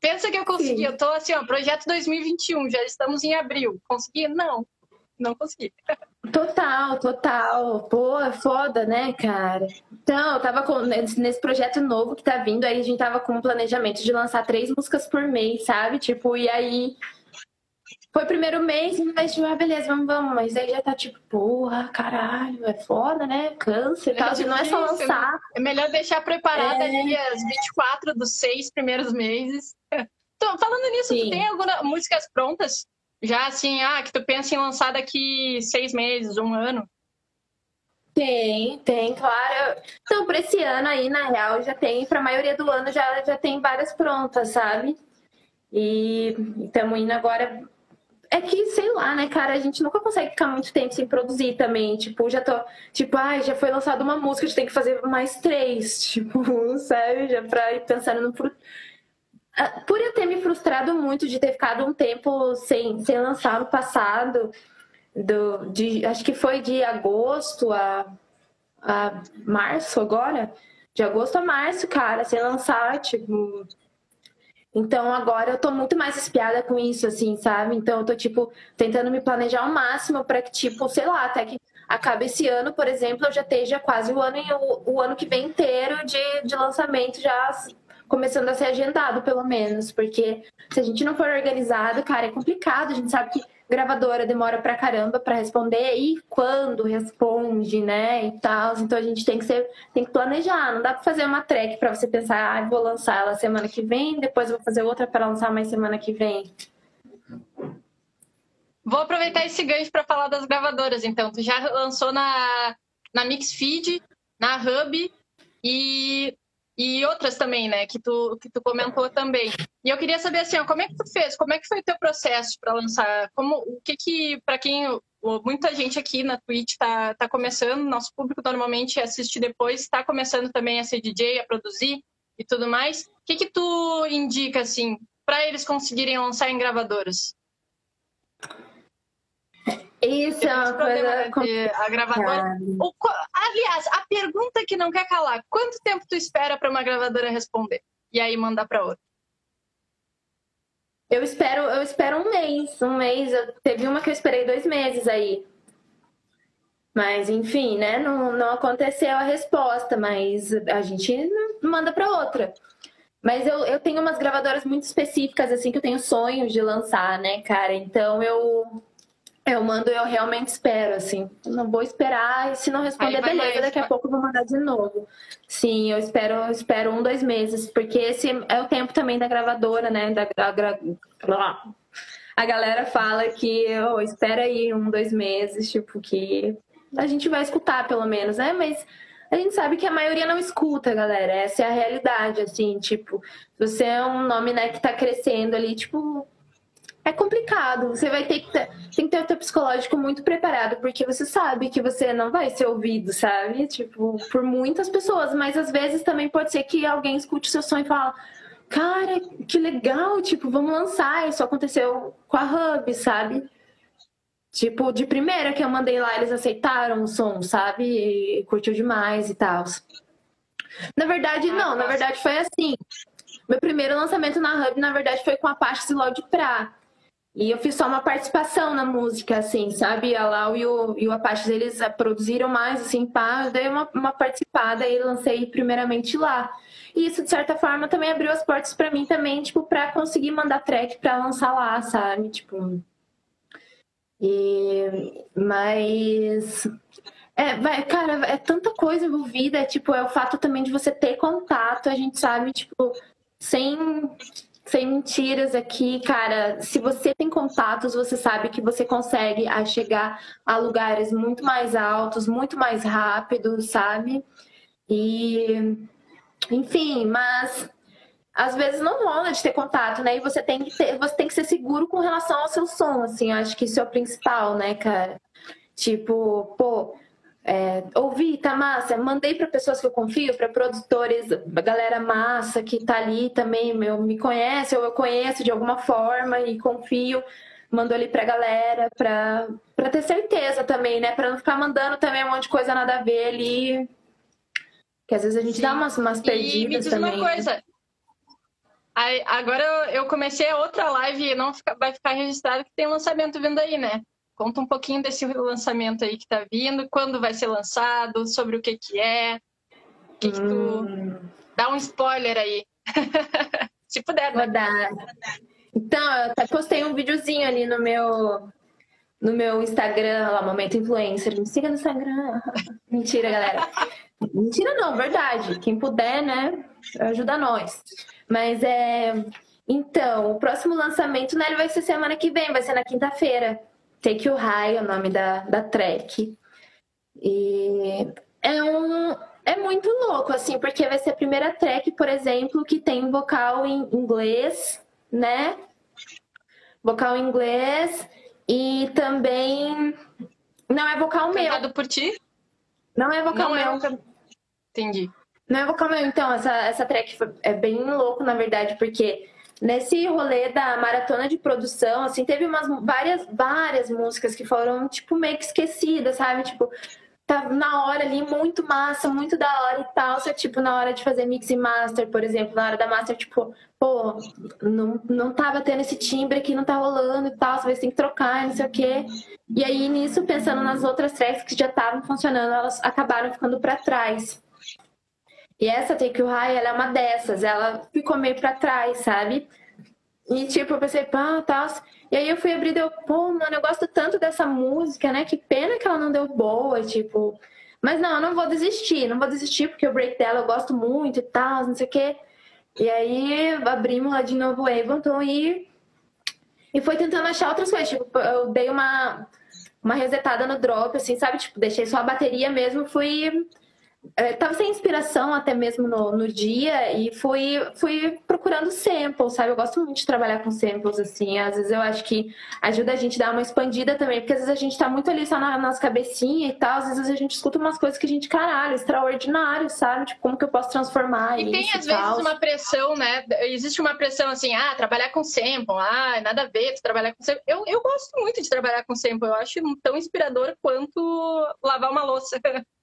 Pensa que eu consegui, Sim. eu tô assim, ó, projeto 2021, já estamos em abril. Consegui? Não não consegui. Total, total. Pô, é foda, né, cara? Então, eu tava com, nesse projeto novo que tá vindo, aí a gente tava com o planejamento de lançar três músicas por mês, sabe? Tipo, e aí. Foi primeiro mês, mas tipo, ah, beleza, vamos, vamos. Mas aí já tá tipo, porra, caralho, é foda, né? Câncer e tal. É não é só lançar. É melhor deixar preparada é... ali as 24 dos seis primeiros meses. Então, falando nisso, Sim. tu tem algumas músicas prontas já assim, ah, que tu pensa em lançar daqui seis meses, um ano? Tem, tem, claro. Então, para esse ano aí, na real, já tem, para a maioria do ano já, já tem várias prontas, sabe? E estamos indo agora. É que, sei lá, né, cara, a gente nunca consegue ficar muito tempo sem produzir também. Tipo, já tô. Tipo, ai, ah, já foi lançada uma música, a gente tem que fazer mais três. Tipo, sabe? Já pra ir pensando no ah, por eu ter me frustrado muito de ter ficado um tempo sem, sem lançar no passado, do, de, acho que foi de agosto a, a março agora, de agosto a março, cara, sem lançar, tipo. Então agora eu tô muito mais espiada com isso, assim, sabe? Então eu tô, tipo, tentando me planejar ao máximo para que, tipo, sei lá, até que acabe esse ano, por exemplo, eu já esteja quase o ano, o, o ano que vem inteiro de, de lançamento já começando a ser agendado, pelo menos, porque se a gente não for organizado, cara, é complicado. A gente sabe que gravadora demora pra caramba para responder e quando responde, né, e tal. Então a gente tem que ser, tem que planejar. Não dá para fazer uma track para você pensar, ah, vou lançar ela semana que vem, depois vou fazer outra para lançar mais semana que vem. Vou aproveitar esse gancho para falar das gravadoras, então. Tu já lançou na, na Mixfeed, na Hub e e outras também, né, que tu, que tu comentou também. E eu queria saber assim, ó, como é que tu fez? Como é que foi o teu processo para lançar? Como o que que para quem muita gente aqui na Twitch está tá começando, nosso público normalmente assiste depois, está começando também a ser DJ, a produzir e tudo mais. O que que tu indica assim para eles conseguirem lançar em gravadoras? Isso é uma coisa. A gravadora. O, aliás, a pergunta que não quer calar: quanto tempo tu espera para uma gravadora responder? E aí mandar para outra? Eu espero, eu espero um mês. Um mês. Eu, teve uma que eu esperei dois meses aí. Mas, enfim, né? Não, não aconteceu a resposta, mas a gente manda para outra. Mas eu, eu tenho umas gravadoras muito específicas, assim, que eu tenho sonhos de lançar, né, cara? Então eu eu mando, eu realmente espero, assim. Não vou esperar e se não responder, beleza, mais, daqui a pouco eu vou mandar de novo. Sim, eu espero, eu espero um, dois meses, porque esse é o tempo também da gravadora, né? Da, da, da a galera fala que oh, espera aí um, dois meses, tipo, que a gente vai escutar pelo menos, né? Mas a gente sabe que a maioria não escuta, galera. Essa é a realidade, assim, tipo, você é um nome, né, que tá crescendo ali, tipo, é complicado. Você vai ter que ter, tem que ter o teu psicológico muito preparado, porque você sabe que você não vai ser ouvido, sabe? Tipo, por muitas pessoas, mas às vezes também pode ser que alguém escute o seu sonho e fala: "Cara, que legal, tipo, vamos lançar". Isso aconteceu com a Hub, sabe? Tipo, de primeira que eu mandei lá, eles aceitaram o som, sabe? E curtiu demais e tal. Na verdade, ah, não, na verdade foi assim. Meu primeiro lançamento na Hub, na verdade, foi com a Pache Ziló de Pra. E eu fiz só uma participação na música, assim, sabe? A Lau e o, e o Apache, eles produziram mais, assim, pá, dei uma, uma participada e lancei primeiramente lá. E isso, de certa forma, também abriu as portas para mim também, tipo, pra conseguir mandar track pra lançar lá, sabe? Tipo... E... Mas... É, vai, cara, é tanta coisa envolvida, tipo, é o fato também de você ter contato, a gente sabe, tipo, sem sem mentiras aqui, cara. Se você tem contatos, você sabe que você consegue chegar a lugares muito mais altos, muito mais rápido, sabe? E, enfim, mas às vezes não rola de ter contato, né? E você tem que ter, você tem que ser seguro com relação ao seu som, assim, acho que isso é o principal, né, cara? Tipo, pô, é, ouvi, tá massa, mandei para pessoas que eu confio, para produtores, galera massa que tá ali também, meu, me conhece, ou eu conheço de alguma forma e confio, mando ali pra galera, pra, pra ter certeza também, né? Pra não ficar mandando também um monte de coisa nada a ver ali. Que às vezes a gente Sim. dá umas, umas perdidas e me diz também. uma né? coisa. Aí, agora eu comecei outra live, não fica, vai ficar registrado que tem lançamento vindo aí, né? Conta um pouquinho desse lançamento aí que tá vindo, quando vai ser lançado, sobre o que que é. O que, que tu... Hum. Dá um spoiler aí. Se puder, né? Vou dar. Então, eu até postei um videozinho ali no meu no meu Instagram, lá, Momento Influencer. Me siga no Instagram. Mentira, galera. Mentira não, verdade. Quem puder, né, ajuda nós. Mas é... Então, o próximo lançamento, né, ele vai ser semana que vem, vai ser na quinta-feira. Take You High é o nome da, da track. E é um. É muito louco, assim, porque vai ser a primeira track, por exemplo, que tem vocal em inglês, né? Vocal em inglês e também. Não é vocal Cantado meu. por ti? Não é vocal Não é meu. É... Entendi. Não é vocal meu. Então, essa, essa track é bem louco, na verdade, porque nesse rolê da maratona de produção, assim, teve umas várias, várias músicas que foram, tipo, meio que esquecidas, sabe? Tipo, tá na hora ali, muito massa, muito da hora e tal. Só tipo, na hora de fazer mix e master, por exemplo, na hora da master, tipo, pô, não, não tava tendo esse timbre aqui, não tá rolando e tal, você tem que trocar, não sei o quê. E aí, nisso, pensando nas outras tracks que já estavam funcionando, elas acabaram ficando para trás. E essa Take You High, ela é uma dessas. Ela ficou meio pra trás, sabe? E tipo, eu pensei, pá, tal. E aí eu fui abrir e deu, pô, mano, eu gosto tanto dessa música, né? Que pena que ela não deu boa, tipo. Mas não, eu não vou desistir, não vou desistir, porque o break dela eu gosto muito e tal, não sei o quê. E aí abrimos lá de novo o Ableton e, e foi tentando achar outras coisas. Tipo, eu dei uma, uma resetada no drop, assim, sabe? Tipo, deixei só a bateria mesmo, fui estava é, sem inspiração até mesmo no, no dia e fui, fui procurando samples, sabe? Eu gosto muito de trabalhar com samples, assim. Às vezes eu acho que ajuda a gente a dar uma expandida também, porque às vezes a gente tá muito ali só na, nas cabecinhas e tal, às vezes a gente escuta umas coisas que a gente, caralho, extraordinário, sabe? Tipo, como que eu posso transformar e isso tem às vezes uma pressão, né? Existe uma pressão assim, ah, trabalhar com sample, ah, nada a ver trabalhar com sample. Eu, eu gosto muito de trabalhar com sample, eu acho tão inspirador quanto lavar uma louça.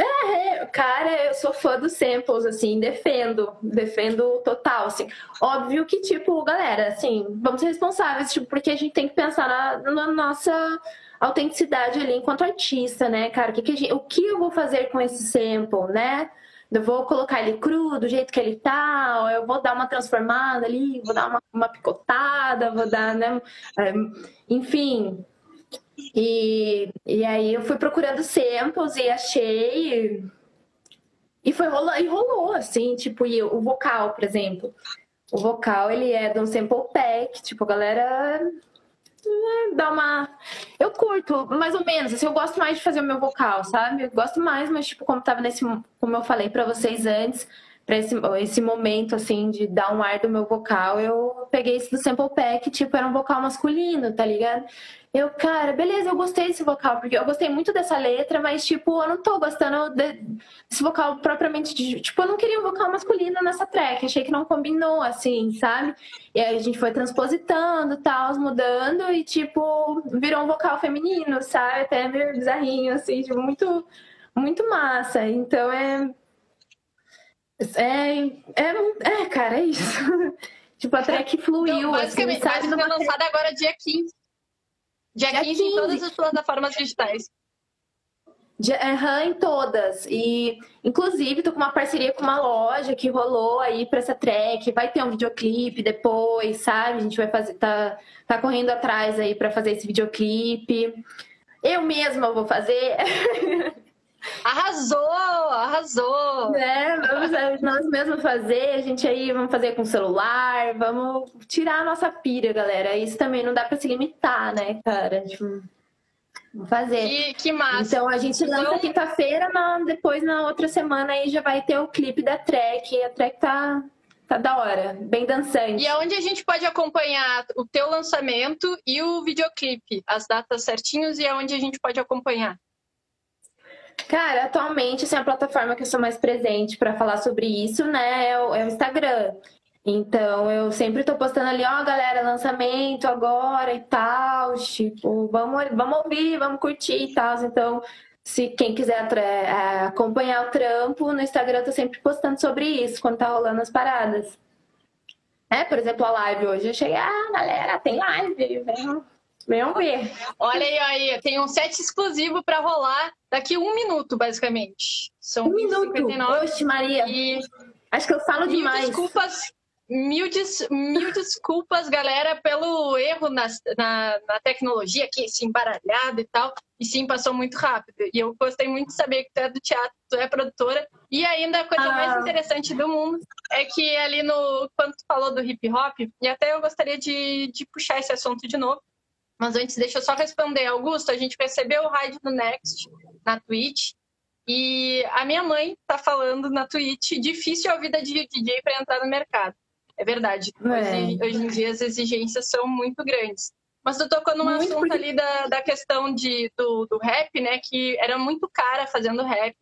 É, cara, eu sou fã dos samples, assim, defendo, defendo total, assim. Óbvio que, tipo, galera, assim, vamos ser responsáveis, tipo, porque a gente tem que pensar na, na nossa autenticidade ali enquanto artista, né, cara? O que, que, gente, o que eu vou fazer com esse sample, né? Eu vou colocar ele cru, do jeito que ele tá, ou eu vou dar uma transformada ali, vou dar uma, uma picotada, vou dar, né? É, enfim, e, e aí eu fui procurando samples e achei. E foi e rolou, assim, tipo, e o vocal, por exemplo. O vocal, ele é de um sample pack, tipo, a galera né, dá uma. Eu curto, mais ou menos. Assim, eu gosto mais de fazer o meu vocal, sabe? Eu gosto mais, mas, tipo, como tava nesse. Como eu falei para vocês antes, para esse, esse momento, assim, de dar um ar do meu vocal, eu peguei esse do sample pack, tipo, era um vocal masculino, tá ligado? Eu, cara, beleza, eu gostei desse vocal, porque eu gostei muito dessa letra, mas, tipo, eu não tô gostando desse vocal propriamente de. Tipo, eu não queria um vocal masculino nessa track, achei que não combinou, assim, sabe? E aí a gente foi transpositando, tal, mudando, e, tipo, virou um vocal feminino, sabe? Até meio bizarrinho, assim, tipo, muito, muito massa. Então é. É, é, é cara, é isso. tipo, a track fluiu. Então, basicamente, assim, sabe? vai ser lançada agora dia 15. 15, 15 em todas as plataformas digitais. Uhum, em todas. E, inclusive, tô com uma parceria com uma loja que rolou aí pra essa track. Vai ter um videoclipe depois, sabe? A gente vai fazer, tá, tá correndo atrás aí para fazer esse videoclipe. Eu mesma vou fazer. Arrasou, arrasou. É, vamos nós mesmos fazer, a gente aí vamos fazer com celular, vamos tirar a nossa pira, galera. Isso também não dá para se limitar, né, cara? Tipo, vamos fazer. Que, que massa. Então a gente lança então... quinta-feira, depois na outra semana aí já vai ter o clipe da track. A track tá, tá da hora, bem dançante. E aonde a gente pode acompanhar o teu lançamento e o videoclipe, as datas certinhos e aonde a gente pode acompanhar? Cara, atualmente, assim, a plataforma que eu sou mais presente para falar sobre isso, né, é o, é o, Instagram. Então, eu sempre tô postando ali, ó, galera, lançamento agora e tal, tipo, vamos, vamos ouvir, vamos curtir e tal. Então, se quem quiser é, acompanhar o trampo, no Instagram eu tô sempre postando sobre isso, quando tá rolando as paradas. É, por exemplo, a live hoje. Eu cheguei, ah, galera, tem live, venham, venham ver. Olha aí, aí, tem um set exclusivo para rolar daqui um minuto, basicamente. São um minuto? 59. Oxe, Maria. E... Acho que eu falo demais. Desculpas Mil, des, mil desculpas, galera, pelo erro na, na, na, tecnologia aqui, assim, embaralhado e tal. E sim, passou muito rápido. E eu gostei muito de saber que tu é do teatro, tu é produtora. E ainda a coisa ah. mais interessante do mundo é que ali no. Quando tu falou do hip hop, e até eu gostaria de, de puxar esse assunto de novo. Mas antes, deixa eu só responder. Augusto, a gente recebeu o rádio do Next na Twitch. E a minha mãe tá falando na Twitch, difícil a vida de DJ para entrar no mercado. É verdade. É. Hoje, hoje, em dia as exigências são muito grandes. Mas tu tocou num muito assunto ali da, da questão de, do, do rap, né? Que era muito cara fazendo rap.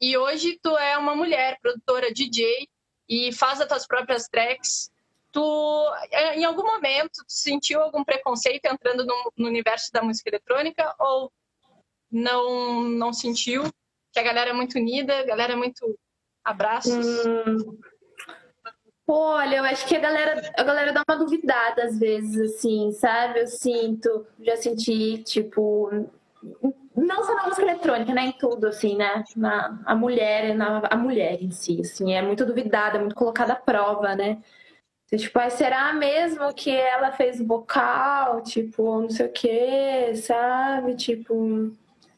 E hoje tu é uma mulher, produtora, DJ, e faz as tuas próprias tracks. Tu, é, em algum momento, sentiu algum preconceito entrando no, no universo da música eletrônica ou não, não sentiu? Que a galera é muito unida, a galera é muito abraços? Hum, Olha, eu acho que a galera, a galera dá uma duvidada às vezes, assim, sabe? Eu sinto, já senti, tipo, não só na música eletrônica, né? Em tudo, assim, né? Na, a mulher, na, a mulher em si, assim, é muito duvidada, muito colocada à prova, né? Então, tipo, será mesmo que ela fez vocal, tipo, não sei o quê, sabe? Tipo.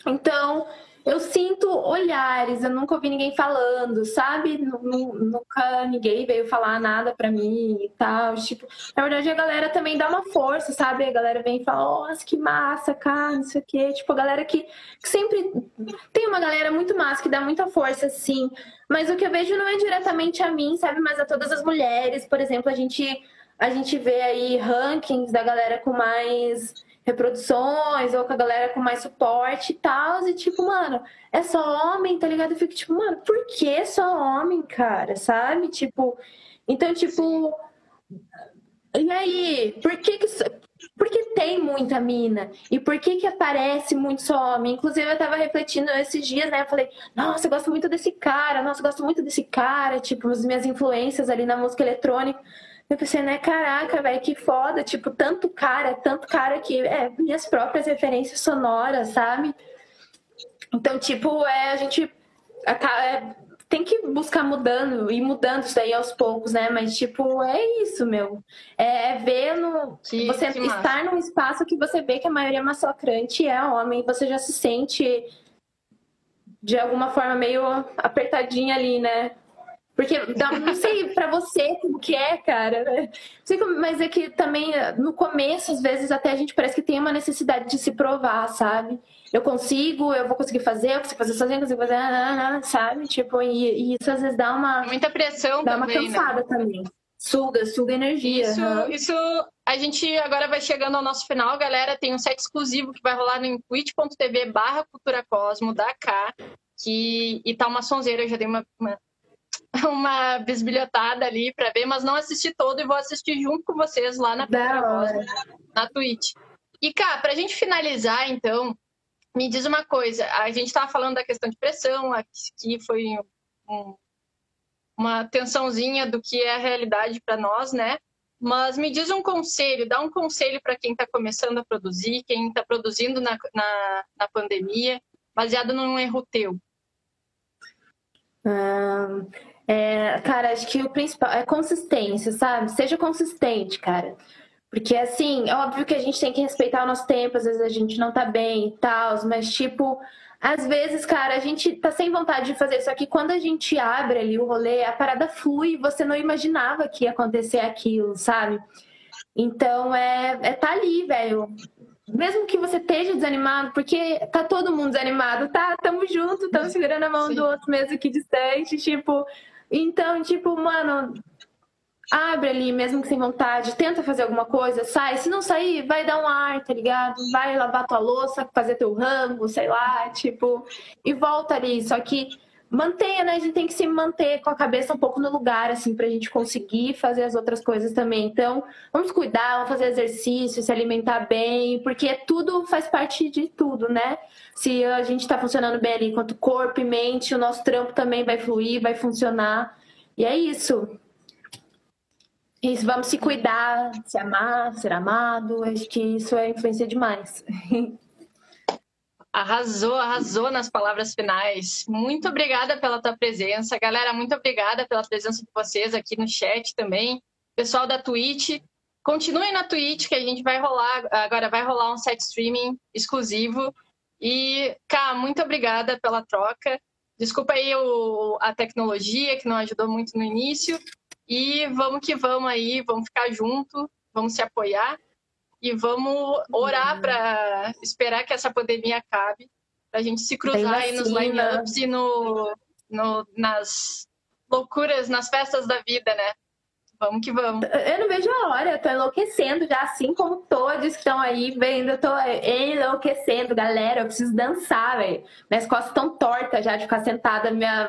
Então, eu sinto olhares, eu nunca ouvi ninguém falando, sabe? Nunca ninguém veio falar nada pra mim e tal. Tipo, na verdade, a galera também dá uma força, sabe? A galera vem e fala, nossa, que massa, cara, não sei o quê. Tipo, a galera que, que sempre. Tem uma galera muito massa que dá muita força, sim. Mas o que eu vejo não é diretamente a mim, sabe? Mas a todas as mulheres. Por exemplo, a gente, a gente vê aí rankings da galera com mais reproduções, ou com a galera com mais suporte e tal. E tipo, mano, é só homem, tá ligado? Eu fico tipo, mano, por que só homem, cara? Sabe? Tipo, então, tipo. E aí, por que que. Porque tem muita mina. E por que que aparece muito só homem? Inclusive, eu tava refletindo esses dias, né? Eu falei, nossa, eu gosto muito desse cara, nossa, eu gosto muito desse cara. Tipo, as minhas influências ali na música eletrônica. Eu pensei, né, caraca, velho, que foda, tipo, tanto cara, tanto cara que é minhas próprias referências sonoras, sabe? Então, tipo, é, a gente é, tem que buscar mudando e mudando isso daí aos poucos, né? Mas, tipo, é isso, meu. É, é ver no. Que, você que estar num espaço que você vê que a maioria massacrante é homem, você já se sente de alguma forma meio apertadinha ali, né? Porque não sei para você como que é, cara. Né? Sei como, mas é que também no começo, às vezes, até a gente parece que tem uma necessidade de se provar, sabe? Eu consigo, eu vou conseguir fazer, eu consigo fazer sozinho, eu consigo fazer, sabe? Tipo, e, e, isso às vezes dá uma. Muita pressão dá também. Uma cansada né? também. Suga, suga energia. Isso, uhum. isso a gente agora vai chegando ao nosso final, galera. Tem um set exclusivo que vai rolar no twitch.tv barra Cultura Cosmo da K. Que, e tá uma sonzeira, eu já dei uma, uma uma bisbilhotada ali para ver, mas não assisti todo e vou assistir junto com vocês lá na na Twitch. E, cá, pra gente finalizar, então, me diz uma coisa. A gente estava falando da questão de pressão, aqui foi um, uma tensãozinha do que é a realidade para nós, né? Mas me diz um conselho, dá um conselho para quem está começando a produzir, quem está produzindo na, na, na pandemia, baseado num erro teu. Hum, é, cara, acho que o principal é consistência, sabe? Seja consistente, cara. Porque, assim, é óbvio que a gente tem que respeitar o nosso tempo, às vezes a gente não tá bem e tal, mas, tipo, às vezes, cara, a gente tá sem vontade de fazer, só que quando a gente abre ali o rolê, a parada flui e você não imaginava que ia acontecer aquilo, sabe? Então, é, é tá ali, velho mesmo que você esteja desanimado, porque tá todo mundo desanimado, tá? Tamo junto, tamo segurando a mão Sim. do outro mesmo que distante, tipo. Então, tipo, mano, abre ali, mesmo que sem vontade, tenta fazer alguma coisa, sai. Se não sair, vai dar um ar, tá ligado? Vai lavar tua louça, fazer teu rango, sei lá, tipo, e volta ali. Só que mantenha, né? A gente tem que se manter com a cabeça um pouco no lugar, assim, pra gente conseguir fazer as outras coisas também. Então, vamos cuidar, vamos fazer exercício, se alimentar bem, porque tudo faz parte de tudo, né? Se a gente tá funcionando bem ali quanto corpo e mente, o nosso trampo também vai fluir, vai funcionar. E é isso. Isso, vamos se cuidar, se amar, ser amado. Acho que isso é influência demais. Arrasou, arrasou nas palavras finais. Muito obrigada pela tua presença. Galera, muito obrigada pela presença de vocês aqui no chat também. Pessoal da Twitch, continuem na Twitch que a gente vai rolar, agora vai rolar um set streaming exclusivo. E, Cá, muito obrigada pela troca. Desculpa aí o, a tecnologia que não ajudou muito no início. E vamos que vamos aí, vamos ficar junto, vamos se apoiar e vamos orar uhum. para esperar que essa pandemia acabe, para a gente se cruzar aí nos lineups e no, no, nas loucuras, nas festas da vida, né? Vamos que vamos. Eu não vejo a hora, eu tô enlouquecendo já, assim como todos que estão aí vendo, eu tô enlouquecendo, galera. Eu preciso dançar, velho. Minhas costas estão tortas já de ficar sentada, minha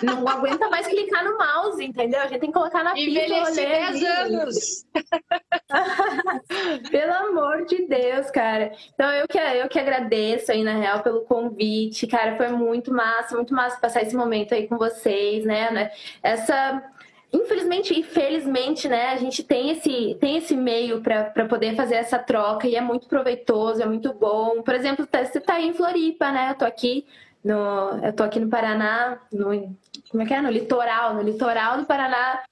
não aguenta mais clicar no mouse, entendeu? A gente tem que colocar na pista. Envelheci 10 anos. Pelo amor de Deus, cara. Então eu que, eu que agradeço aí, na real, pelo convite, cara. Foi muito massa, muito massa passar esse momento aí com vocês, né? Essa Infelizmente e felizmente, né, a gente tem esse, tem esse meio para poder fazer essa troca e é muito proveitoso, é muito bom. Por exemplo, tá, você está aí em Floripa, né? Eu tô aqui no, eu tô aqui no Paraná, no, como é que é? No litoral, no litoral do Paraná.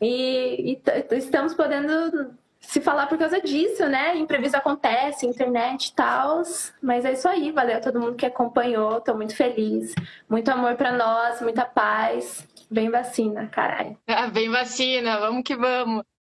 E, e estamos podendo se falar por causa disso, né? Imprevisto acontece, internet e tal. Mas é isso aí, valeu todo mundo que acompanhou, tô muito feliz. Muito amor para nós, muita paz. Vem vacina, caralho. Ah, vem vacina, vamos que vamos.